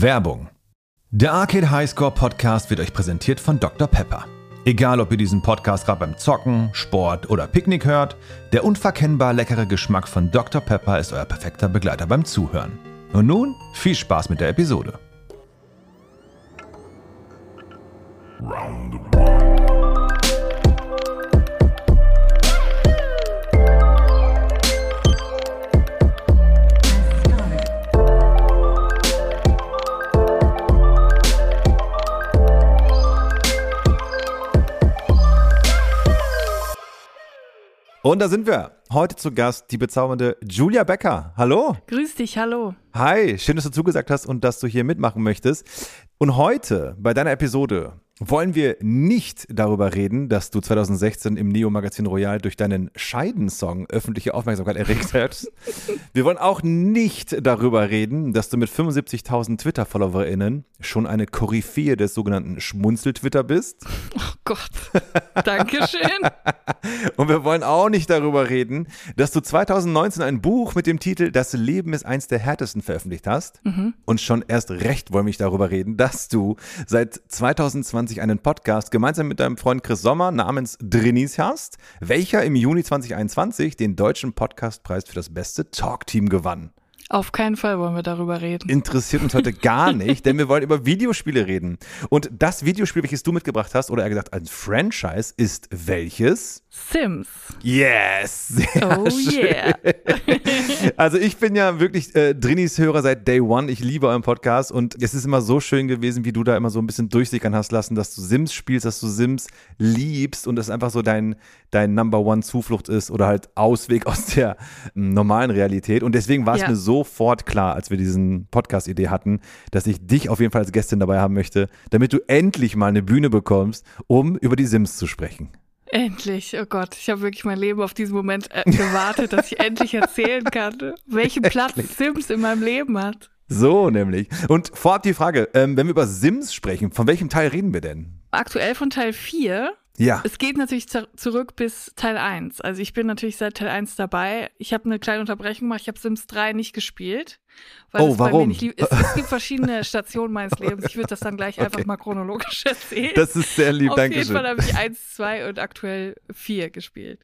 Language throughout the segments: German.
Werbung. Der Arcade Highscore Podcast wird euch präsentiert von Dr. Pepper. Egal, ob ihr diesen Podcast gerade beim Zocken, Sport oder Picknick hört, der unverkennbar leckere Geschmack von Dr. Pepper ist euer perfekter Begleiter beim Zuhören. Und nun viel Spaß mit der Episode. Round Und da sind wir. Heute zu Gast die bezaubernde Julia Becker. Hallo. Grüß dich, hallo. Hi, schön, dass du zugesagt hast und dass du hier mitmachen möchtest. Und heute bei deiner Episode wollen wir nicht darüber reden, dass du 2016 im Neo-Magazin Royal durch deinen Scheidensong öffentliche Aufmerksamkeit erregt hast. wir wollen auch nicht darüber reden, dass du mit 75.000 Twitter-FollowerInnen schon eine Koryphäe des sogenannten Schmunzel-Twitter bist. Oh Gott. Dankeschön. Und wir wollen auch nicht darüber reden, dass du 2019 ein Buch mit dem Titel Das Leben ist eins der härtesten veröffentlicht hast. Mhm. Und schon erst recht wollen wir nicht darüber reden, dass du seit 2020 2021 einen Podcast gemeinsam mit deinem Freund Chris Sommer namens Drinis hast, welcher im Juni 2021 den deutschen Podcastpreis für das beste Talkteam gewann. Auf keinen Fall wollen wir darüber reden. Interessiert uns heute gar nicht, denn wir wollen über Videospiele reden. Und das Videospiel, welches du mitgebracht hast, oder eher gesagt ein Franchise, ist welches? Sims. Yes! Sehr oh schön. yeah. also ich bin ja wirklich äh, Drinis Hörer seit Day One. Ich liebe euren Podcast und es ist immer so schön gewesen, wie du da immer so ein bisschen durchsickern hast lassen, dass du Sims spielst, dass du Sims liebst und das einfach so dein, dein Number One Zuflucht ist oder halt Ausweg aus der ähm, normalen Realität. Und deswegen war es ja. mir sofort klar, als wir diesen Podcast-Idee hatten, dass ich dich auf jeden Fall als Gästin dabei haben möchte, damit du endlich mal eine Bühne bekommst, um über die Sims zu sprechen. Endlich, oh Gott, ich habe wirklich mein Leben auf diesen Moment äh, gewartet, dass ich endlich erzählen kann, welchen Platz Sims in meinem Leben hat. So nämlich. Und vorab die Frage, ähm, wenn wir über Sims sprechen, von welchem Teil reden wir denn? Aktuell von Teil 4. Ja. Es geht natürlich zurück bis Teil 1. Also ich bin natürlich seit Teil 1 dabei. Ich habe eine kleine Unterbrechung gemacht. Ich habe Sims 3 nicht gespielt. oh, warum? Es, es, gibt verschiedene Stationen meines Lebens. Ich würde das dann gleich okay. einfach mal chronologisch erzählen. Das ist sehr lieb, danke schön. Auf jeden Fall habe ich 1, 2 und aktuell 4 gespielt.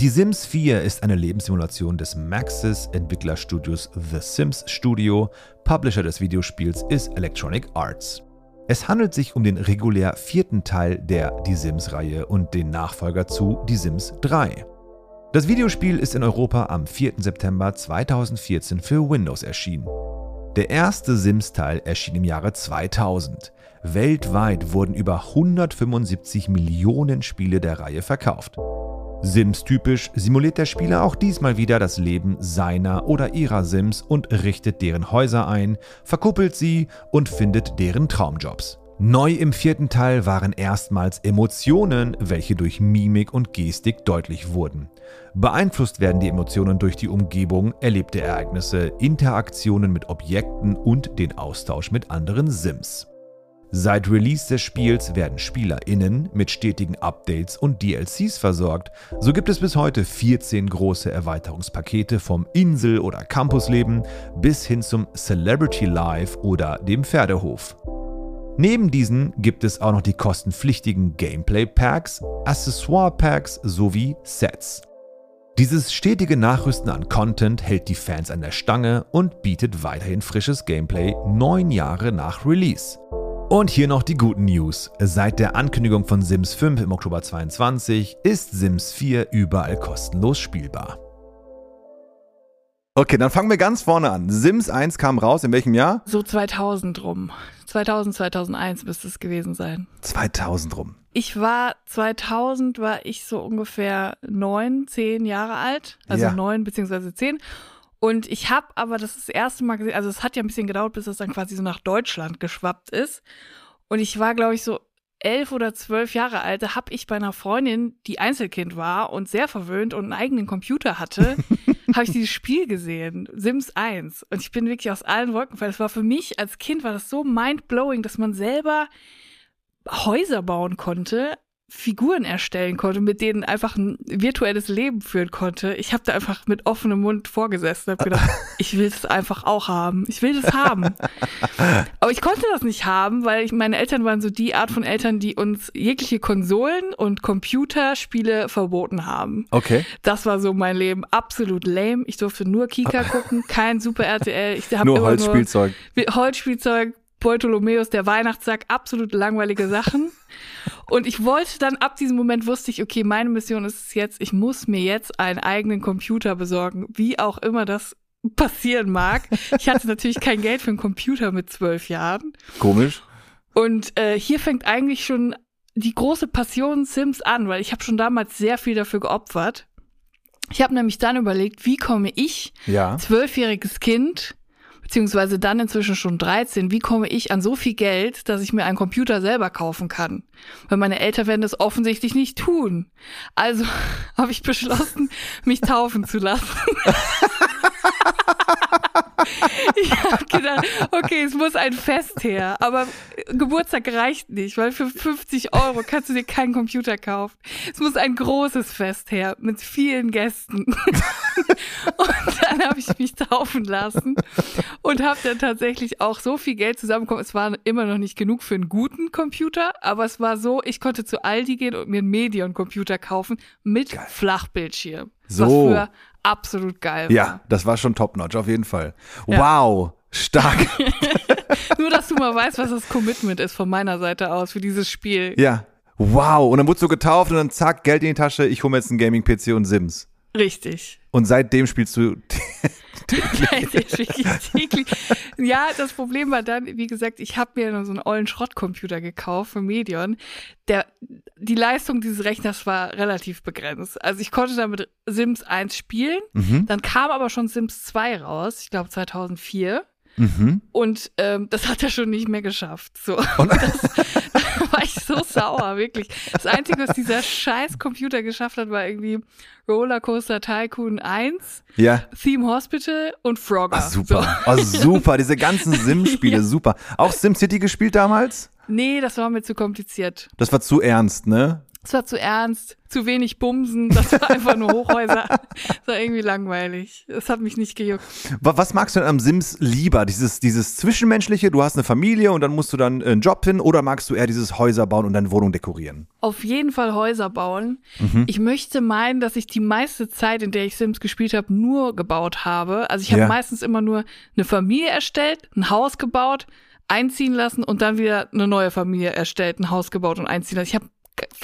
Die Sims 4 ist eine Lebenssimulation des Maxis Entwicklerstudios The Sims Studio. Publisher des Videospiels ist Electronic Arts. Es handelt sich um den regulär vierten Teil der Die Sims-Reihe und den Nachfolger zu Die Sims 3. Das Videospiel ist in Europa am 4. September 2014 für Windows erschienen. Der erste Sims-Teil erschien im Jahre 2000. Weltweit wurden über 175 Millionen Spiele der Reihe verkauft. Sims-typisch simuliert der Spieler auch diesmal wieder das Leben seiner oder ihrer Sims und richtet deren Häuser ein, verkuppelt sie und findet deren Traumjobs. Neu im vierten Teil waren erstmals Emotionen, welche durch Mimik und Gestik deutlich wurden. Beeinflusst werden die Emotionen durch die Umgebung, erlebte Ereignisse, Interaktionen mit Objekten und den Austausch mit anderen Sims. Seit Release des Spiels werden SpielerInnen mit stetigen Updates und DLCs versorgt. So gibt es bis heute 14 große Erweiterungspakete vom Insel- oder Campusleben bis hin zum Celebrity Life oder dem Pferdehof. Neben diesen gibt es auch noch die kostenpflichtigen Gameplay-Packs, Accessoire-Packs sowie Sets. Dieses stetige Nachrüsten an Content hält die Fans an der Stange und bietet weiterhin frisches Gameplay neun Jahre nach Release. Und hier noch die guten News. Seit der Ankündigung von Sims 5 im Oktober 22 ist Sims 4 überall kostenlos spielbar. Okay, dann fangen wir ganz vorne an. Sims 1 kam raus in welchem Jahr? So 2000 rum. 2000, 2001 müsste es gewesen sein. 2000 rum. Ich war 2000 war ich so ungefähr neun, zehn Jahre alt, also neun ja. beziehungsweise zehn und ich habe aber das, ist das erste Mal gesehen, also es hat ja ein bisschen gedauert, bis das dann quasi so nach Deutschland geschwappt ist. Und ich war, glaube ich, so elf oder zwölf Jahre alt, da habe ich bei einer Freundin, die Einzelkind war und sehr verwöhnt und einen eigenen Computer hatte, habe ich dieses Spiel gesehen, Sims 1. Und ich bin wirklich aus allen Wolken weil Es war für mich als Kind war das so mindblowing, dass man selber Häuser bauen konnte Figuren erstellen konnte, mit denen einfach ein virtuelles Leben führen konnte. Ich habe da einfach mit offenem Mund vorgesessen und habe gedacht, ich will das einfach auch haben. Ich will das haben. Aber ich konnte das nicht haben, weil ich, meine Eltern waren so die Art von Eltern, die uns jegliche Konsolen und Computerspiele verboten haben. Okay. Das war so mein Leben. Absolut lame. Ich durfte nur Kika gucken, kein Super RTL. Ich hab Nur Holzspielzeug. Nur Holzspielzeug, Bartholomäus, der Weihnachtssack, absolut langweilige Sachen. Und ich wollte dann, ab diesem Moment wusste ich, okay, meine Mission ist es jetzt, ich muss mir jetzt einen eigenen Computer besorgen, wie auch immer das passieren mag. Ich hatte natürlich kein Geld für einen Computer mit zwölf Jahren. Komisch. Und äh, hier fängt eigentlich schon die große Passion Sims an, weil ich habe schon damals sehr viel dafür geopfert. Ich habe nämlich dann überlegt, wie komme ich, Ja. zwölfjähriges Kind, beziehungsweise dann inzwischen schon 13, wie komme ich an so viel Geld, dass ich mir einen Computer selber kaufen kann? Weil meine Eltern werden das offensichtlich nicht tun. Also habe ich beschlossen, mich taufen zu lassen. Ich habe gedacht, okay, es muss ein Fest her, aber Geburtstag reicht nicht, weil für 50 Euro kannst du dir keinen Computer kaufen. Es muss ein großes Fest her mit vielen Gästen. Und dann habe ich mich taufen lassen und habe dann tatsächlich auch so viel Geld zusammenbekommen. Es war immer noch nicht genug für einen guten Computer, aber es war so, ich konnte zu Aldi gehen und mir einen Medion-Computer kaufen mit Flachbildschirm. So. Was früher absolut geil war. Ja, das war schon top-notch, auf jeden Fall. Ja. Wow, stark. Nur, dass du mal weißt, was das Commitment ist von meiner Seite aus für dieses Spiel. ja. Wow. Und dann wurdest du getauft und dann zack, Geld in die Tasche, ich hole mir jetzt einen Gaming-PC und Sims. Richtig. Und seitdem spielst du. Täglich. ja, das Problem war dann, wie gesagt, ich habe mir so einen ollen Schrottcomputer gekauft für Medion. Der, die Leistung dieses Rechners war relativ begrenzt. Also ich konnte damit Sims 1 spielen, Mhm. dann kam aber schon Sims 2 raus, ich glaube 2004. Mhm. Und ähm, das hat er schon nicht mehr geschafft. So. Und das, da war ich so sauer, wirklich. Das Einzige, was dieser scheiß Computer geschafft hat, war irgendwie Rollercoaster Tycoon 1, Ja. Theme Hospital und Frogger. Ah, super. Oh, super. Diese ganzen Sim-Spiele, super. Auch SimCity gespielt damals? So. Nee, das war mir zu kompliziert. Das war zu ernst, ne? Es war zu ernst, zu wenig Bumsen, das war einfach nur Hochhäuser. Das war irgendwie langweilig. Es hat mich nicht gejuckt. Wa- Was magst du denn am Sims lieber? Dieses, dieses Zwischenmenschliche, du hast eine Familie und dann musst du dann einen Job finden oder magst du eher dieses Häuser bauen und deine Wohnung dekorieren? Auf jeden Fall Häuser bauen. Mhm. Ich möchte meinen, dass ich die meiste Zeit, in der ich Sims gespielt habe, nur gebaut habe. Also ich habe Ja. meistens immer nur eine Familie erstellt, ein Haus gebaut, einziehen lassen und dann wieder eine neue Familie erstellt, ein Haus gebaut und einziehen lassen. Ich habe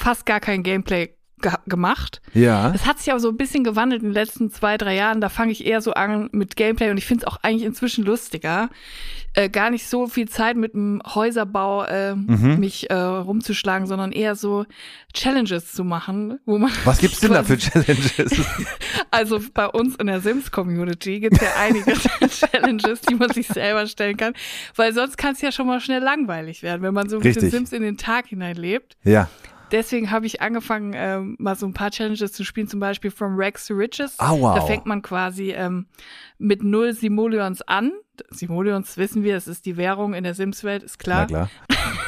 fast gar kein Gameplay ge gemacht. Ja. Es hat sich aber so ein bisschen gewandelt in den letzten zwei, drei Jahren. Da fange ich eher so an mit Gameplay und ich finde es auch eigentlich inzwischen lustiger. Äh, gar nicht so viel Zeit mit dem Häuserbau äh, Mhm. mich äh, rumzuschlagen, sondern eher so Challenges zu machen, wo man. Was gibt's denn da für Challenges? Also bei uns in der Sims-Community gibt es ja einige Challenges, die man sich selber stellen kann, weil sonst kann es ja schon mal schnell langweilig werden, wenn man so mit den. Sims in den Tag hineinlebt. ja. Deswegen habe ich angefangen, ähm, mal so ein paar Challenges zu spielen, zum Beispiel From Rags to Riches. Ah, wow. Da fängt man quasi ähm, mit null Simoleons an. Simoleons wissen wir, es ist die Währung in der Sims-Welt, ist Na klar. klar.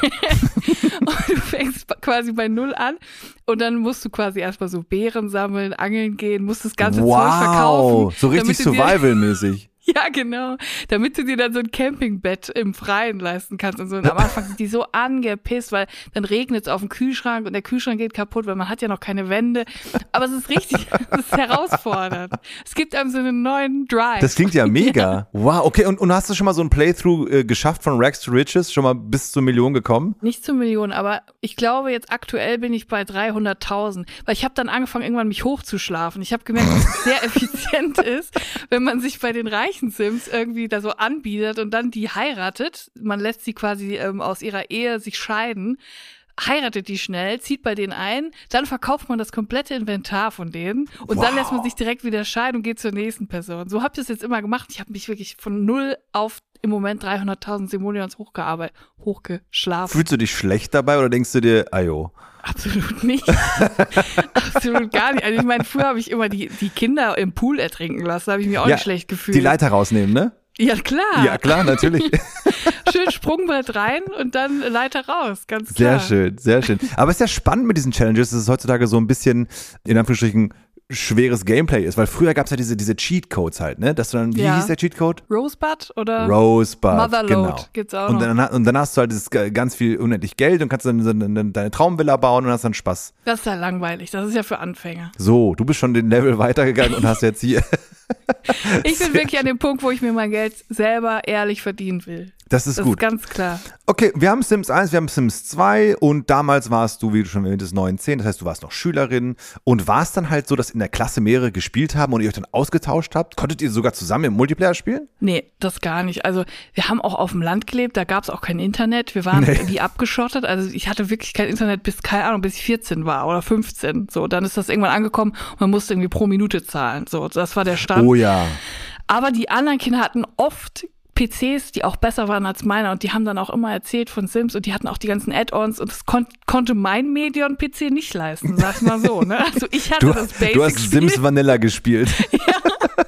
Und du fängst quasi bei null an und dann musst du quasi erstmal so Beeren sammeln, angeln gehen, musst das ganze Zeug verkaufen. Wow. So richtig Survival-mäßig. Ja, genau. Damit du dir dann so ein Campingbett im Freien leisten kannst und so. Und am Anfang sind die so angepisst, weil dann regnet es auf dem Kühlschrank und der Kühlschrank geht kaputt, weil man hat ja noch keine Wände. Aber es ist richtig, es ist herausfordernd. Es gibt einem so einen neuen Drive. Das klingt ja mega. Wow, okay. Und, und hast du schon mal so ein Playthrough äh, geschafft von Rags to Riches? Schon mal bis zur Million gekommen? Nicht zu Millionen, aber ich glaube, jetzt aktuell bin ich bei 300.000. Weil ich habe dann angefangen, irgendwann mich hochzuschlafen. Ich habe gemerkt, dass es sehr effizient ist, wenn man sich bei den reichen Sims irgendwie da so anbietet und dann die heiratet. Man lässt sie quasi ähm, aus ihrer Ehe sich scheiden. Heiratet die schnell, zieht bei denen ein, dann verkauft man das komplette Inventar von denen und dann Wow. lässt man sich direkt wieder scheiden und geht zur nächsten Person. So habe ich das jetzt immer gemacht. Ich habe mich wirklich von null auf im Moment 300.000 Simoleons hochgearbeitet, hochgeschlafen. Fühlst du dich schlecht dabei oder denkst du dir, ayo? Absolut nicht. Absolut gar nicht. Also ich meine, früher habe ich immer die, die Kinder im Pool ertrinken lassen. Da habe ich mich auch Ja, nicht schlecht gefühlt. Die Leiter rausnehmen, ne? ja, klar. Ja, klar, natürlich. schön Sprungbrett rein und dann Leiter raus, ganz Sehr klar. schön, sehr schön. Aber es ist ja spannend mit diesen Challenges, dass es heutzutage so ein bisschen, in Anführungsstrichen, schweres Gameplay ist, weil früher gab es ja diese, diese Cheat-Codes halt, ne? Dass du dann, wie Ja. hieß der Cheat-Code? Rosebud oder Rosebud, Motherload genau. gibt's auch Und dann, und dann hast du halt dieses ganz viel unendlich Geld und kannst dann, dann, dann deine Traumvilla bauen und hast dann Spaß. Das ist ja langweilig, das ist ja für Anfänger. So, du bist schon den Level weitergegangen und hast jetzt hier. Ich bin wirklich an dem Punkt, wo ich mir mein Geld selber ehrlich verdienen will. Das ist Das gut. ist ganz klar. Okay, wir haben Sims 1, wir haben Sims 2 und damals warst du, wie du schon erwähnt hast, 9, 10, das heißt, du warst noch Schülerin und war es dann halt so, dass in der Klasse mehrere gespielt haben und ihr euch dann ausgetauscht habt? Konntet ihr sogar zusammen im Multiplayer spielen? Nee, das gar nicht. Also wir haben auch auf dem Land gelebt, da gab es auch kein Internet. Wir waren Nee. wie abgeschottet. Also ich hatte wirklich kein Internet bis, keine Ahnung, bis ich 14 war oder 15. So, dann ist das irgendwann angekommen und man musste irgendwie pro Minute zahlen. So, das war der Stand. Oh ja. Aber die anderen Kinder hatten oft PCs, die auch besser waren als meiner und die haben dann auch immer erzählt von Sims und die hatten auch die ganzen Add-ons und das kon konnte mein Medion-PC nicht leisten, sag's mal so. Ne? Also ich hatte Du, das Basic du hast Sims Vanilla gespielt.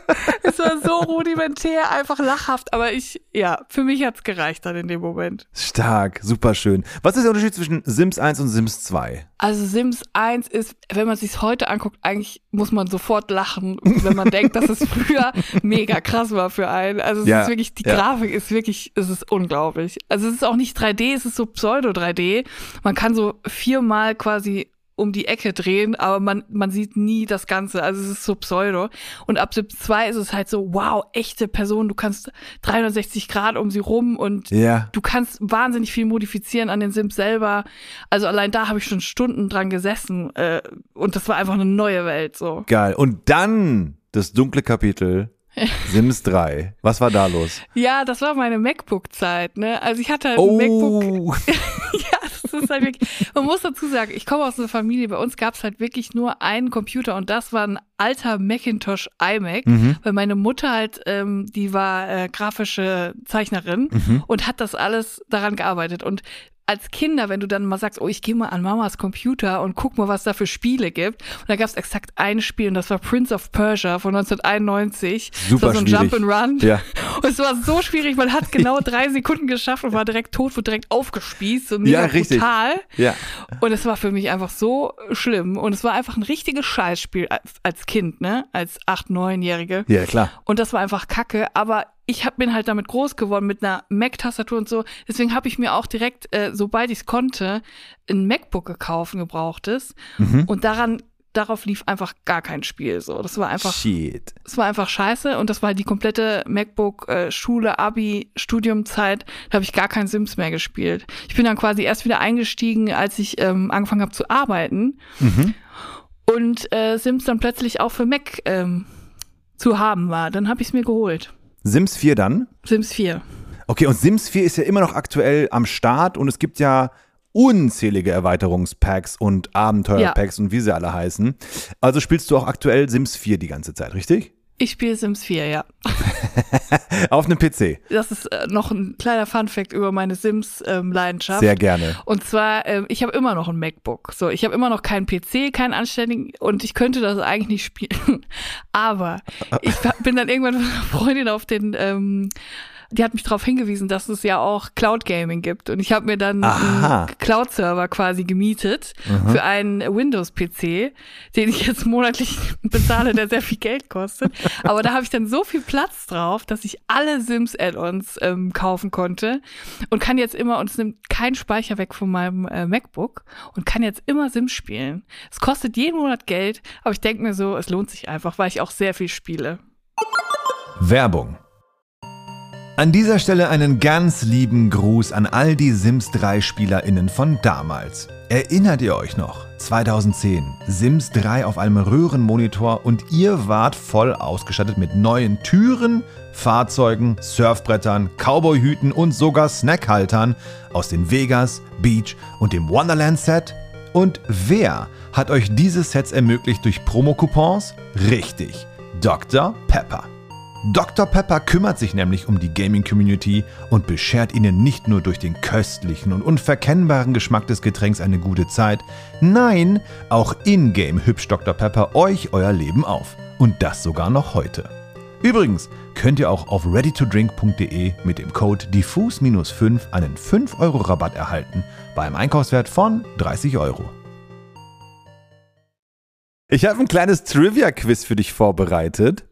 Es war so rudimentär, einfach lachhaft, aber ich, ja, für mich hat's gereicht dann in dem Moment. Stark, super schön. Was ist der Unterschied zwischen Sims 1 und Sims 2? Also Sims 1 ist, wenn man sich's heute anguckt, eigentlich muss man sofort lachen, wenn man denkt, dass es früher mega krass war für einen. Also es Ja, ist wirklich, die ja. Grafik ist wirklich, es ist unglaublich. Also es ist auch nicht 3D, es ist so Pseudo-3D. Man kann so viermal quasi um die Ecke drehen, aber man, man sieht nie das Ganze. Also es ist so pseudo. Und ab Sims 2 ist es halt so, wow, echte Person. Du kannst 360 Grad um sie rum und Ja. Du kannst wahnsinnig viel modifizieren an den Sims selber. Also allein da habe ich schon Stunden dran gesessen äh, und das war einfach eine neue Welt so. Geil. Und dann das dunkle Kapitel Sims 3. Was war da los? Ja, das war meine MacBook-Zeit, ne? Also ich hatte halt ein MacBook. Oh, Ja, ist halt wirklich. Man muss dazu sagen, ich komme aus einer Familie, bei uns gab es halt wirklich nur einen Computer und das war ein alter Macintosh iMac, Mhm. weil meine Mutter halt, ähm, die war äh, grafische Zeichnerin Mhm. und hat das alles daran gearbeitet. Und als Kinder, wenn du dann mal sagst, oh, ich gehe mal an Mamas Computer und guck mal, was da für Spiele gibt. Und da gab es exakt ein Spiel und das war Prince of Persia von 1991. Super das war so ein schwierig. Jump and Run. Ja. Und es war so schwierig, man hat genau drei Sekunden geschafft und war direkt tot, wurde direkt aufgespießt und Ja, mega richtig. brutal. ja. Und es war für mich einfach so schlimm. Und es war einfach ein richtiges Scheißspiel als, als Kind, ne? Als acht, neunjährige. Ja, klar. Und das war einfach kacke. Aber ich hab, bin halt damit groß geworden mit einer Mac-Tastatur und so. Deswegen habe ich mir auch direkt, äh, sobald ich es konnte, ein MacBook gekauft, ein gebrauchtes. Mhm. Und daran, darauf lief einfach gar kein Spiel. So, das war einfach Shit. es war einfach scheiße und das war die komplette MacBook äh, Schule, Abi, Studiumzeit. Da habe ich gar kein Sims mehr gespielt. Ich bin dann quasi erst wieder eingestiegen, als ich ähm, angefangen habe zu arbeiten Mhm. und äh, Sims dann plötzlich auch für Mac ähm, zu haben war. Dann habe ich es mir geholt. Sims 4 dann? Sims 4. Okay, und Sims 4 ist ja immer noch aktuell am Start und es gibt ja unzählige Erweiterungspacks und Abenteuerpacks und wie sie alle heißen. Also spielst du auch aktuell Sims 4 die ganze Zeit, richtig? Ich spiele Sims 4, ja. Auf einem PC. Das ist äh, noch ein kleiner Funfact über meine Sims-Leidenschaft. Sehr gerne. Und zwar, ähm, ich habe immer noch ein MacBook. So, ich habe immer noch keinen PC, keinen anständigen und ich könnte das eigentlich nicht spielen. Aber ich bin dann irgendwann mit einer Freundin auf den, ähm, die hat mich darauf hingewiesen, dass es ja auch Cloud Gaming gibt. Und ich habe mir dann Aha. einen Cloud-Server quasi gemietet für einen Windows-PC, den ich jetzt monatlich bezahle, der sehr viel Geld kostet. Aber da habe ich dann so viel Platz drauf, dass ich alle Sims-Add-ons ähm, kaufen konnte und kann jetzt immer, und es nimmt keinen Speicher weg von meinem äh, MacBook und kann jetzt immer Sims spielen. Es kostet jeden Monat Geld, aber ich denke mir so, es lohnt sich einfach, weil ich auch sehr viel spiele. Werbung. An dieser Stelle einen ganz lieben Gruß an all die Sims 3 SpielerInnen von damals. Erinnert ihr euch noch? 2010, Sims 3 auf einem Röhrenmonitor und ihr wart voll ausgestattet mit neuen Türen, Fahrzeugen, Surfbrettern, Cowboyhüten und sogar Snackhaltern aus den Vegas, Beach und dem Wonderland Set? Und wer hat euch diese Sets ermöglicht durch Promo-Coupons? Richtig, Dr. Pepper. Dr. Pepper kümmert sich nämlich um die Gaming-Community und beschert ihnen nicht nur durch den köstlichen und unverkennbaren Geschmack des Getränks eine gute Zeit, nein, auch in-game hübscht Dr. Pepper euch euer Leben auf. Und das sogar noch heute. Übrigens könnt ihr auch auf readytodrink.de mit dem Code diffus-5 einen 5 Euro Rabatt erhalten beim Einkaufswert von 30 Euro. Ich habe ein kleines Trivia-Quiz für dich vorbereitet.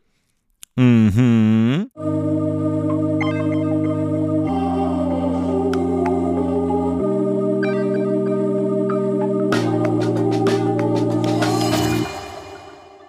Mhm.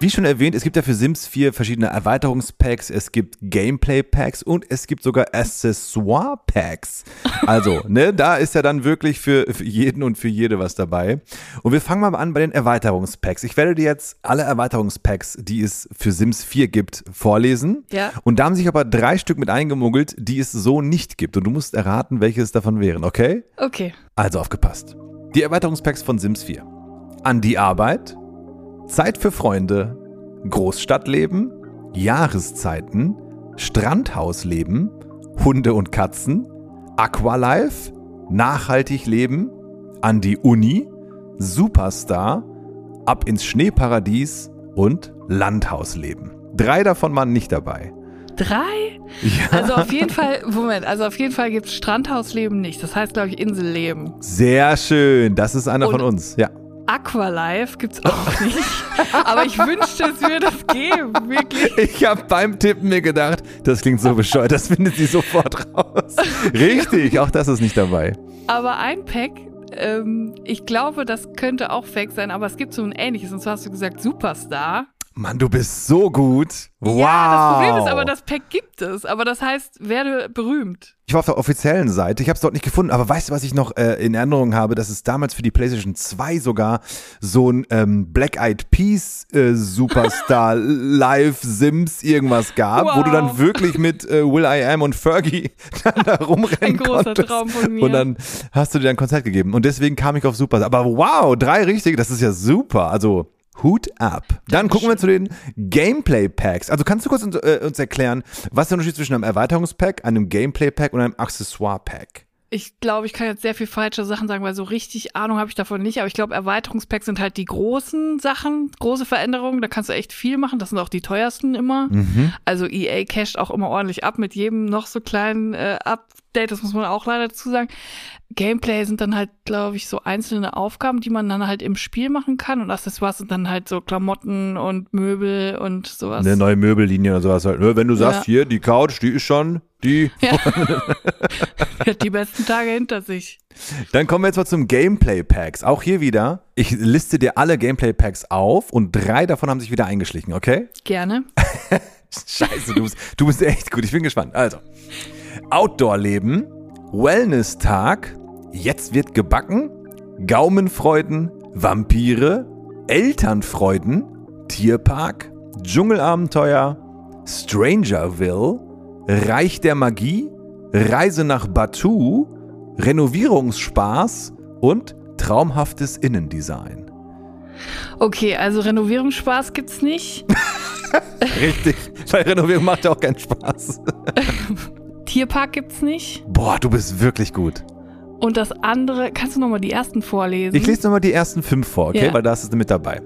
Wie schon erwähnt, es gibt ja für Sims 4 verschiedene Erweiterungspacks, es gibt Gameplay-Packs und es gibt sogar Accessoire-Packs. Also, ne, da ist ja dann wirklich für, für, jeden und für jede was dabei. Und wir fangen mal an bei den Erweiterungspacks. Ich werde dir jetzt alle Erweiterungspacks, die es für Sims 4 gibt, vorlesen. Ja. Und da haben sich aber drei Stück mit eingemuggelt, die es so nicht gibt. Und du musst erraten, welches davon wären, okay? Okay. Also aufgepasst. Die Erweiterungspacks von Sims 4. An die Arbeit, Zeit für Freunde, Großstadtleben, Jahreszeiten, Strandhausleben, Hunde und Katzen, Aqualife, Nachhaltig leben, an die Uni, Superstar, Ab ins Schneeparadies und Landhausleben. Drei davon waren nicht dabei. Drei? Ja. Also auf jeden Fall, Moment, also auf jeden Fall gibt es Strandhausleben nicht. Das heißt, glaube ich, Inselleben. Sehr schön. Das ist einer Und- von uns. Ja. Aqualife gibt's auch nicht. Aber ich wünschte, es würde es geben, wirklich. Ich habe beim Tippen mir gedacht, das klingt so bescheuert, das findet sie sofort raus. Richtig, auch das ist nicht dabei. Aber ein Pack, ähm, ich glaube, das könnte auch fake sein, aber es gibt so ein ähnliches. Und zwar hast du gesagt Superstar. Mann, du bist so gut. Wow. Ja, das Problem ist aber, das Pack gibt es. Aber das heißt, werde berühmt. Ich war auf der offiziellen Seite, ich habe es dort nicht gefunden, aber weißt du, was ich noch äh, in Erinnerung habe, dass es damals für die PlayStation 2 sogar so ein ähm, Black Eyed Peas äh, Superstar Live Sims irgendwas gab, wo du dann Wow. wirklich mit äh, Will I Am und Fergie dann da rumrennen Ein großer konntest. Traum von mir. Und dann hast du dir ein Konzert gegeben und deswegen kam ich auf Superstar. Aber wow, drei richtige, das ist ja super. Also Hut ab. Dann gucken wir zu den Gameplay-Packs. Also kannst du kurz uns, äh, uns erklären, was ist der Unterschied zwischen einem Erweiterungspack, einem Gameplay-Pack und einem Accessoire-Pack? Ich glaube, ich kann jetzt sehr viel falsche Sachen sagen, weil so richtig Ahnung habe ich davon nicht. Aber ich glaube, Erweiterungspacks sind halt die großen Sachen, große Veränderungen. Da kannst du echt viel machen. Das sind auch die teuersten immer. Mhm. Also EA casht auch immer ordentlich ab mit jedem noch so kleinen äh, Update. Das muss man auch leider dazu sagen. Gameplay sind dann halt, glaube ich, so einzelne Aufgaben, die man dann halt im Spiel machen kann. Und Accessoires sind dann halt so Klamotten und Möbel und sowas. Eine neue Möbellinie oder sowas halt. ne? Wenn du sagst, Ja. hier, die Couch, die ist schon, die. Ja. Hat die besten Tage hinter sich. Dann kommen wir jetzt mal zum Gameplay-Packs. Auch hier wieder, ich liste dir alle Gameplay-Packs auf und drei davon haben sich wieder eingeschlichen, okay? Gerne. Scheiße, du bist, du bist echt gut. Ich bin gespannt. Also, Outdoor-Leben, Wellness-Tag, jetzt wird gebacken, Gaumenfreuden, Vampire, Elternfreuden, Tierpark, Dschungelabenteuer, Strangerville, Reich der Magie, Reise nach Batu, Renovierungsspaß und traumhaftes Innendesign. Okay, also Renovierungsspaß gibt's nicht. Richtig, weil Renovierung macht ja auch keinen Spaß. Tierpark gibt's nicht. Boah, du bist wirklich gut. Und das andere, kannst du nochmal die ersten vorlesen? Ich lese nochmal die ersten fünf vor, okay? Ja. Weil da ist es mit dabei.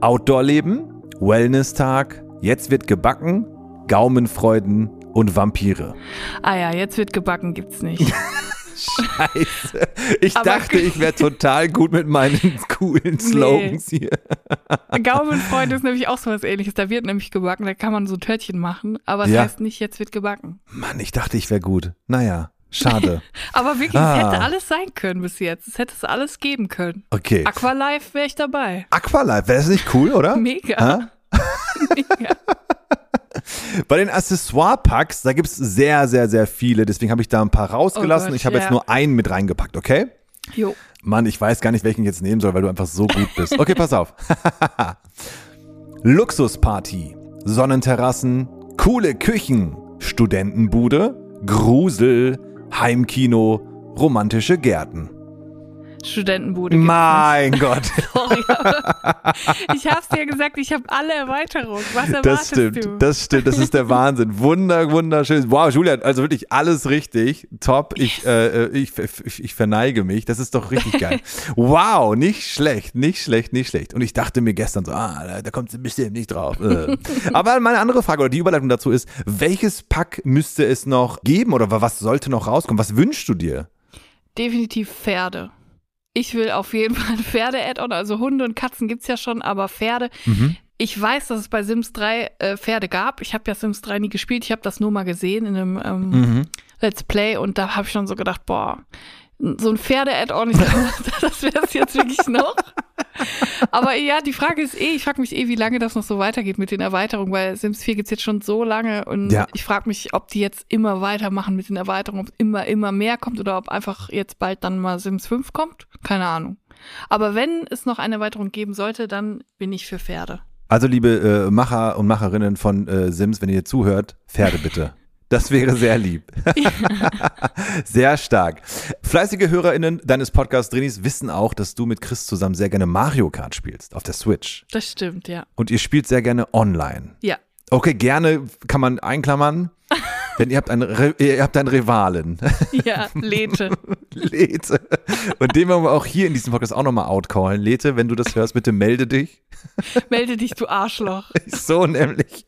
Outdoor-Leben, Wellness-Tag, jetzt wird gebacken, Gaumenfreuden und Vampire. ah ja, jetzt wird gebacken, gibt's nicht. Scheiße. Ich Aber- dachte, ich wäre total gut mit meinen coolen Slogans hier. Gaumenfreund ist nämlich auch so was ähnliches. Da wird nämlich gebacken, da kann man so Törtchen machen. Aber es Ja. heißt nicht, jetzt wird gebacken. Mann, ich dachte, ich wäre gut. Naja, schade. Aber wirklich, Ah. es hätte alles sein können bis jetzt. Es hätte es alles geben können. Okay. Aqualife wäre ich dabei. Aqualife, wäre das nicht cool, oder? Mega. Mega. Bei den Accessoire-Packs, da gibt es sehr, sehr, sehr viele. Deswegen habe ich da ein paar rausgelassen. Oh Gott, ich habe jetzt ja. nur einen mit reingepackt, okay? Jo. Mann, ich weiß gar nicht, welchen ich jetzt nehmen soll, weil du einfach so gut bist. Okay, pass auf. Luxusparty, Sonnenterrassen, coole Küchen, Studentenbude, Grusel, Heimkino, romantische Gärten. Studentenbude. Mein Gott. Sorry, ich hab's dir gesagt, ich habe alle Erweiterungen. Was erwartest das stimmt, du? Das stimmt, das ist der Wahnsinn. Wunder, wunderschön. Wow, Julia, also wirklich alles richtig. Top. Ich, äh, ich, ich, ich verneige mich. Das ist doch richtig geil. Wow, nicht schlecht, nicht schlecht, nicht schlecht. Und ich dachte mir gestern so, ah, da kommt sie bestimmt nicht drauf. Äh. Aber meine andere Frage oder die Überleitung dazu ist, welches Pack müsste es noch geben oder was sollte noch rauskommen? Was wünschst du dir? Definitiv Pferde. Ich will auf jeden Fall ein Pferde-Add-on. Also Hunde und Katzen gibt's ja schon, aber Pferde. Mhm. Ich weiß, dass es bei Sims 3 äh, Pferde gab. Ich habe ja Sims 3 nie gespielt. Ich habe das nur mal gesehen in einem ähm, mhm. Let's Play und da habe ich schon so gedacht, boah, so ein Pferde-Add-on, das wäre es jetzt wirklich noch. Aber ja, die Frage ist eh, ich frage mich eh, wie lange das noch so weitergeht mit den Erweiterungen, weil Sims 4 gibt's jetzt schon so lange und ja. ich frage mich, ob die jetzt immer weitermachen mit den Erweiterungen, ob immer, immer mehr kommt oder ob einfach jetzt bald dann mal Sims 5 kommt. Keine Ahnung. Aber wenn es noch eine Erweiterung geben sollte, dann bin ich für Pferde. Also liebe äh, Macher und Macherinnen von äh, Sims, wenn ihr zuhört, Pferde bitte. Das wäre sehr lieb. sehr stark. Fleißige HörerInnen deines Podcasts Drinis wissen auch, dass du mit Chris zusammen sehr gerne Mario Kart spielst auf der Switch. Das stimmt, ja. Und ihr spielt sehr gerne online. Ja. Okay, gerne kann man einklammern. Denn ihr habt einen, ihr habt einen Rivalen. Ja, Lete. Lete. Und den wollen wir auch hier in diesem Podcast auch nochmal outcallen. Lete, wenn du das hörst, bitte melde dich. Melde dich, du Arschloch. So nämlich.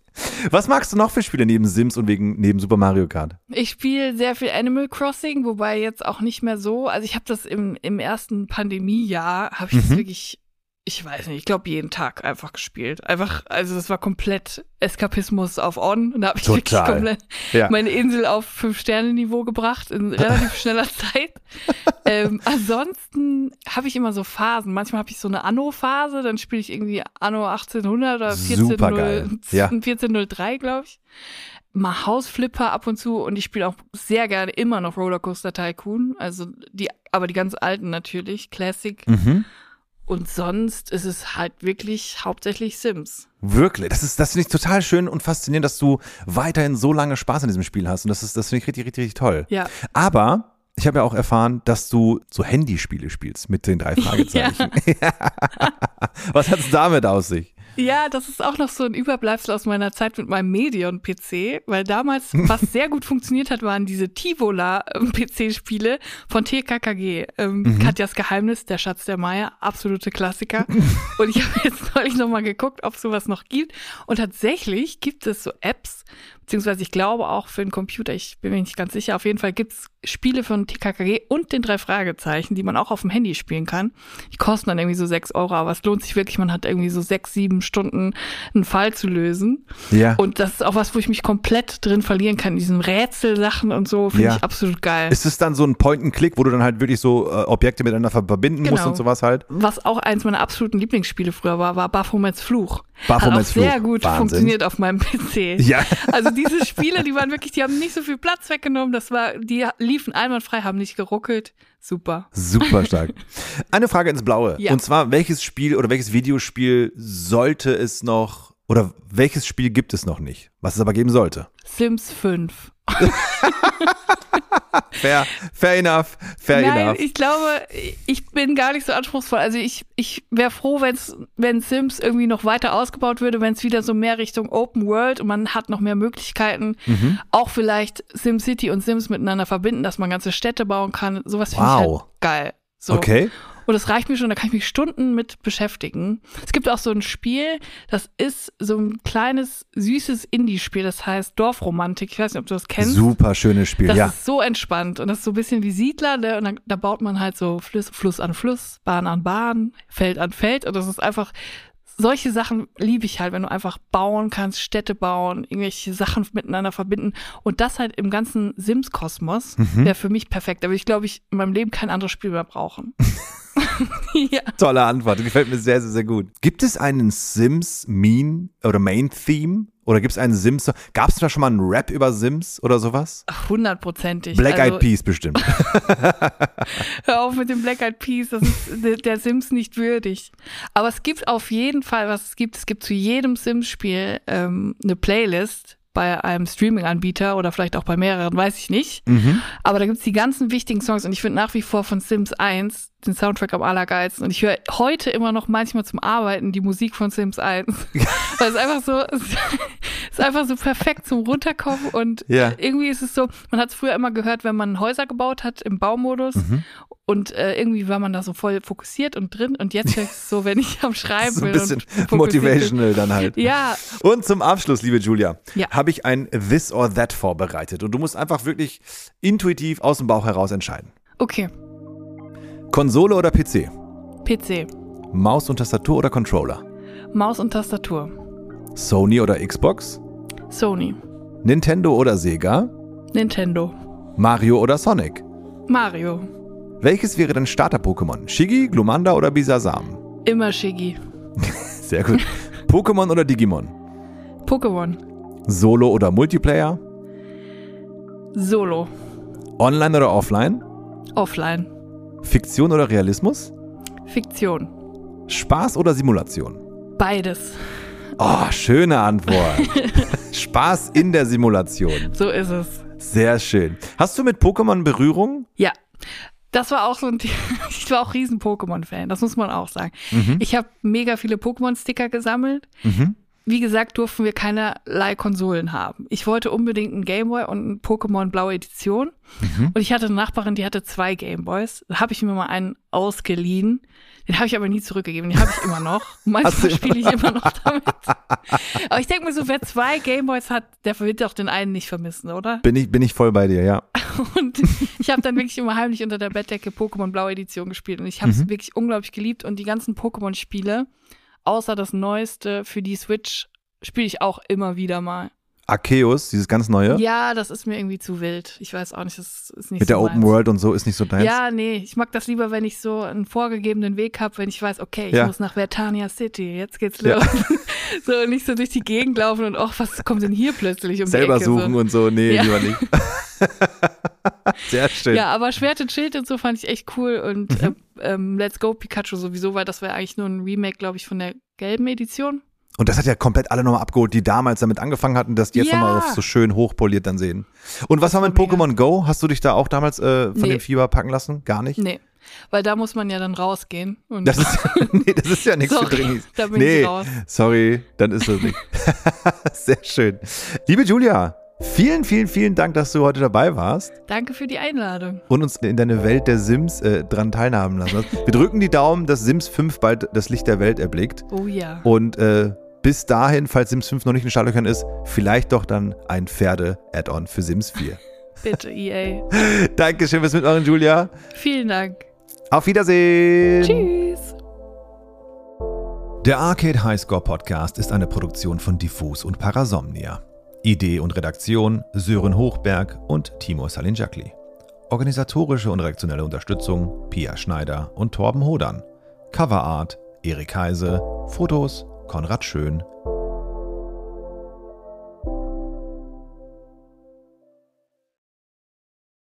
Was magst du noch für Spiele neben Sims und wegen, neben Super Mario Kart? Ich spiele sehr viel Animal Crossing, wobei jetzt auch nicht mehr so. Also ich habe das im, im ersten Pandemiejahr, habe ich mhm. das wirklich ich weiß nicht, ich glaube jeden Tag einfach gespielt. Einfach, also das war komplett Eskapismus auf On und da habe ich Total. wirklich komplett ja. meine Insel auf Fünf-Sterne-Niveau gebracht in relativ schneller Zeit. ähm, ansonsten habe ich immer so Phasen. Manchmal habe ich so eine Anno-Phase, dann spiele ich irgendwie Anno 1800 oder 1403, ja. 1403, glaube ich. Mal Hausflipper ab und zu und ich spiele auch sehr gerne immer noch Rollercoaster Tycoon, also die, aber die ganz alten natürlich, Classic. Mhm. Und sonst ist es halt wirklich hauptsächlich Sims. Wirklich. Das ist, das finde ich total schön und faszinierend, dass du weiterhin so lange Spaß an diesem Spiel hast. Und das ist, das finde ich richtig, richtig, richtig toll. Ja. Aber ich habe ja auch erfahren, dass du so Handyspiele spielst mit den drei Fragezeichen. Ja. Was hat es damit aus sich? Ja, das ist auch noch so ein Überbleibsel aus meiner Zeit mit meinem Medion-PC, weil damals, was sehr gut funktioniert hat, waren diese Tivola-PC-Spiele von TKKG. Ähm, mhm. Katjas Geheimnis, der Schatz der Maya, absolute Klassiker. und ich habe jetzt neulich nochmal geguckt, ob sowas noch gibt. Und tatsächlich gibt es so Apps, beziehungsweise ich glaube auch für den Computer, ich bin mir nicht ganz sicher, auf jeden Fall gibt es Spiele von TKKG und den drei Fragezeichen, die man auch auf dem Handy spielen kann. Die kosten dann irgendwie so sechs Euro, aber es lohnt sich wirklich, man hat irgendwie so sechs, sieben Stunden einen Fall zu lösen. Ja. Und das ist auch was, wo ich mich komplett drin verlieren kann, in diesen Rätselsachen und so, finde ja. ich absolut geil. Ist es dann so ein Point-and-Click, wo du dann halt wirklich so äh, Objekte miteinander verbinden genau. musst und sowas halt? Was auch eins meiner absoluten Lieblingsspiele früher war, war Baphomets Fluch. Baphomets auch sehr gut Wahnsinn. funktioniert auf meinem PC. Ja. Also diese Spiele, die waren wirklich, die haben nicht so viel Platz weggenommen. Das war, die liefen einwandfrei, haben nicht geruckelt. Super. Super stark. Eine Frage ins Blaue. Ja. Und zwar, welches Spiel oder welches Videospiel sollte es noch oder welches Spiel gibt es noch nicht, was es aber geben sollte? Sims 5. fair, fair enough, fair Nein, enough. Ich glaube, ich bin gar nicht so anspruchsvoll. Also ich, ich wäre froh, wenn's, wenn Sims irgendwie noch weiter ausgebaut würde, wenn es wieder so mehr Richtung Open World und man hat noch mehr Möglichkeiten, mhm. auch vielleicht SimCity und Sims miteinander verbinden, dass man ganze Städte bauen kann. Sowas finde wow. ich halt geil. So. Okay. Und das reicht mir schon, da kann ich mich Stunden mit beschäftigen. Es gibt auch so ein Spiel, das ist so ein kleines, süßes Indie-Spiel, das heißt Dorfromantik. Ich weiß nicht, ob du das kennst. Super schönes Spiel, das ja. Das ist so entspannt und das ist so ein bisschen wie Siedler, ne? und dann, da baut man halt so Fluss, Fluss an Fluss, Bahn an Bahn, Feld an Feld und das ist einfach solche Sachen liebe ich halt, wenn du einfach bauen kannst, Städte bauen, irgendwelche Sachen miteinander verbinden und das halt im ganzen Sims-Kosmos mhm. wäre für mich perfekt. Aber ich glaube, ich in meinem Leben kein anderes Spiel mehr brauchen. ja. Tolle Antwort, gefällt mir sehr, sehr, sehr gut. Gibt es einen Sims Mean oder Main Theme? Oder gibt es einen Sims? Gab es da schon mal einen Rap über Sims oder sowas? Hundertprozentig. Black also, Eyed Peas bestimmt. Hör auf mit dem Black Eyed Peas, das ist der Sims nicht würdig. Aber es gibt auf jeden Fall, was es gibt, es gibt zu jedem Sims-Spiel ähm, eine Playlist bei einem Streaming-Anbieter oder vielleicht auch bei mehreren, weiß ich nicht. Mhm. Aber da gibt's die ganzen wichtigen Songs und ich finde nach wie vor von Sims 1 den Soundtrack am allergeilsten. Und ich höre heute immer noch manchmal zum Arbeiten die Musik von Sims 1. Weil es einfach so, es ist einfach so perfekt zum Runterkommen. Und Ja. irgendwie ist es so, man hat es früher immer gehört, wenn man Häuser gebaut hat im Baumodus. Mhm. Und äh, irgendwie war man da so voll fokussiert und drin. Und jetzt höre ich es so, wenn ich am Schreiben So ein bin. bisschen motivational dann halt. Bin. Ja, Und zum Abschluss, liebe Julia, Ja. habe ich ein This or That vorbereitet. Und du musst einfach wirklich intuitiv aus dem Bauch heraus entscheiden. okay. Konsole oder PC? PC, Maus und Tastatur oder Controller? Maus und Tastatur. Sony oder Xbox? Sony, Nintendo oder Sega? Nintendo, Mario oder Sonic? Mario, Welches wäre dein Starter-Pokémon? Shiggy, Glumanda oder Bisasam? immer Shiggy, Sehr gut. Pokémon oder Digimon? Pokémon, Solo oder Multiplayer? Solo, Online oder Offline? Offline, Fiktion oder Realismus? Fiktion, Spaß oder Simulation? beides. Oh, schöne Antwort. Spaß in der Simulation. So ist es. Sehr schön. Hast du mit Pokémon Berührung? Ja. Das war auch so ein, ich war auch riesen Pokémon-Fan, das muss man auch sagen. Ich habe mega viele Pokémon-Sticker gesammelt. Mhm. Wie gesagt, durften wir keinerlei Konsolen haben. Ich wollte unbedingt einen Gameboy und einen Pokémon Blaue Edition. Und ich hatte eine Nachbarin, die hatte zwei Gameboys. Da habe ich mir mal einen ausgeliehen. Den habe ich aber nie zurückgegeben. Den habe ich immer noch. Manchmal spiele ich immer noch damit. Aber ich denke mir so, wer zwei Gameboys hat, der wird doch den einen nicht vermissen, oder? Bin ich, bin ich voll bei dir, ja. Und ich habe dann wirklich immer heimlich unter der Bettdecke Pokémon Blaue Edition gespielt. Und ich habe es wirklich unglaublich geliebt. Und die ganzen Pokémon-Spiele, außer das neueste für die Switch, spiele ich auch immer wieder mal. Arceus, dieses ganz neue, Ja, das ist mir irgendwie zu wild. Ich weiß auch nicht, das ist nicht mit so der Open meins. World und so, ist nicht so deins. Ja, nee, ich mag das lieber, wenn ich so einen vorgegebenen Weg habe, wenn ich weiß, okay, ich Ja. muss nach Vertania City, jetzt geht's Ja. los. so und nicht so durch die Gegend laufen und ach, was kommt denn hier plötzlich um Selber die Ecke? suchen so. und so, nee, Ja. lieber nicht. Sehr schön. Ja, aber Schwert und Schild und so fand ich echt cool und Mhm. äh, ähm, Let's Go Pikachu sowieso, weil das war eigentlich nur ein Remake, glaube ich, von der gelben Edition. Und das hat ja komplett alle nochmal abgeholt, die damals damit angefangen hatten, dass die jetzt Ja. nochmal auf so schön hochpoliert dann sehen. Und was war mit. Pokémon Go? Hast du dich da auch damals äh, von Nee. dem Fieber packen lassen? Gar nicht? Nee, weil da muss man ja dann rausgehen. Das ist, nee, das ist ja nichts für Sorry, Drinnis. da bin nee, ich raus. sorry, dann ist das nicht. Sehr schön. Liebe Julia, vielen, vielen, vielen Dank, dass du heute dabei warst Danke für die Einladung. und uns in deine Welt der Sims äh, dran teilhaben lassen hast. Wir drücken die Daumen, dass Sims 5 bald das Licht der Welt erblickt. Oh ja. Und äh, bis dahin, falls Sims 5 noch nicht in Startlöchern ist, vielleicht doch dann ein Pferde-Add-on für Sims 4. Bitte, EA. Dankeschön fürs Mitmachen, Julia. Vielen Dank. Auf Wiedersehen. Tschüss. Der Arcade Highscore Podcast ist eine Produktion von Diffus und Parasomnia. Idee und Redaktion Sören Hochberg und Timo Salinjakli. Organisatorische und redaktionelle Unterstützung Pia Schneider und Torben Hodern. Coverart Erik Heise. Fotos Konrad Schön.